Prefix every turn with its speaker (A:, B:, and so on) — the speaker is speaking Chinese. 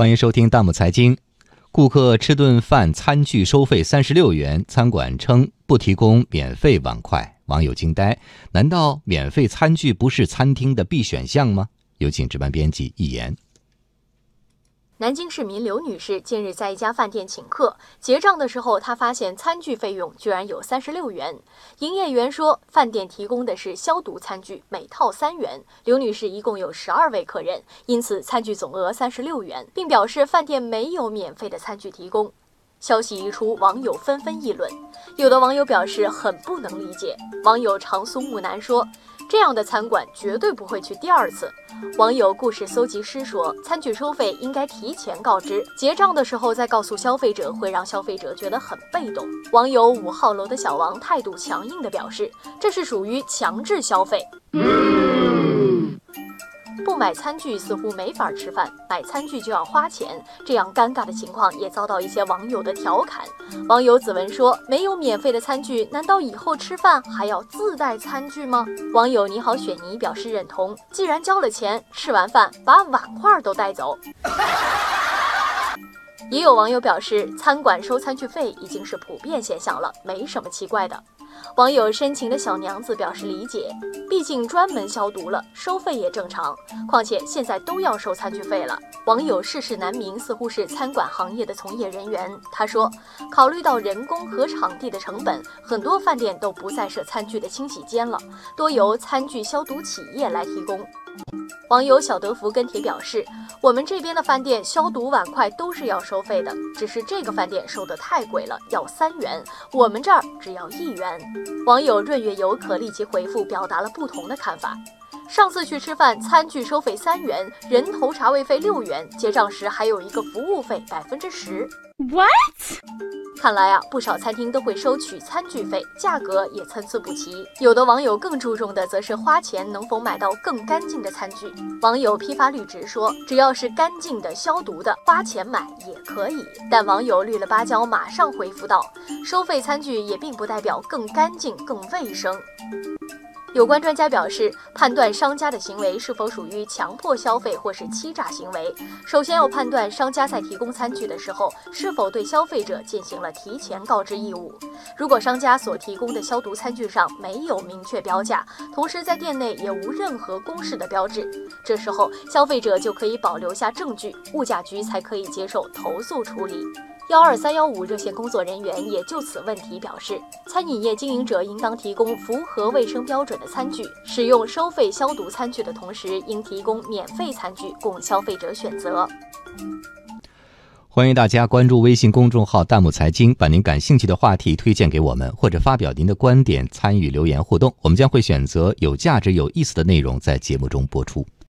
A: 欢迎收听《弹幕财经》。顾客吃顿饭餐具收费三十六元，餐馆称不提供免费碗筷，网友惊呆。难道免费餐具不是餐厅的必选项吗？有请值班编辑一言。
B: 南京市民刘女士近日在一家饭店请客，结账的时候，她发现餐具费用居然有三十六元。营业员说，饭店提供的是消毒餐具，每套三元。刘女士一共有十二位客人，因此餐具总额三十六元，并表示饭店没有免费的餐具提供。消息一出，网友纷纷议论，有的网友表示很不能理解。网友长苏木南说。这样的餐馆绝对不会去第二次。网友故事搜集师说，餐具收费应该提前告知，结账的时候再告诉消费者，会让消费者觉得很被动。网友五号楼的小王态度强硬地表示，这是属于强制消费。买餐具似乎没法吃饭，买餐具就要花钱，这样尴尬的情况也遭到一些网友的调侃。网友子文说：“没有免费的餐具，难道以后吃饭还要自带餐具吗？”网友你好雪妮表示认同，既然交了钱，吃完饭把碗筷都带走。也有网友表示，餐馆收餐具费已经是普遍现象了，没什么奇怪的。网友深情的小娘子表示理解，毕竟专门消毒了，收费也正常。况且现在都要收餐具费了。网友世事难明似乎是餐馆行业的从业人员，他说，考虑到人工和场地的成本，很多饭店都不再设餐具的清洗间了，多由餐具消毒企业来提供。网友小德福跟帖表示，我们这边的饭店消毒碗筷都是要收费的，只是这个饭店收的太贵了，要三元，我们这儿只要一元。网友闰月游可立即回复，表达了不同的看法。上次去吃饭，餐具收费三元，人头茶位费六元，结账时还有一个服务费百分之十。
C: What？
B: 看来啊，不少餐厅都会收取餐具费，价格也参差不齐。有的网友更注重的则是花钱能否买到更干净的餐具。网友批发绿植说，只要是干净的、消毒的，花钱买也可以。但网友绿了芭蕉马上回复道，收费餐具也并不代表更干净、更卫生。有关专家表示，判断商家的行为是否属于强迫消费或是欺诈行为，首先要判断商家在提供餐具的时候是否对消费者进行了提前告知义务。如果商家所提供的消毒餐具上没有明确标价，同时在店内也无任何公示的标志，这时候消费者就可以保留下证据，物价局才可以接受投诉处理。幺二三幺五热线工作人员也就此问题表示，餐饮业经营者应当提供符合卫生标准的餐具，使用收费消毒餐具的同时，应提供免费餐具供消费者选择。
A: 欢迎大家关注微信公众号“弹幕财经”，把您感兴趣的话题推荐给我们，或者发表您的观点，参与留言互动，我们将会选择有价值、有意思的内容在节目中播出。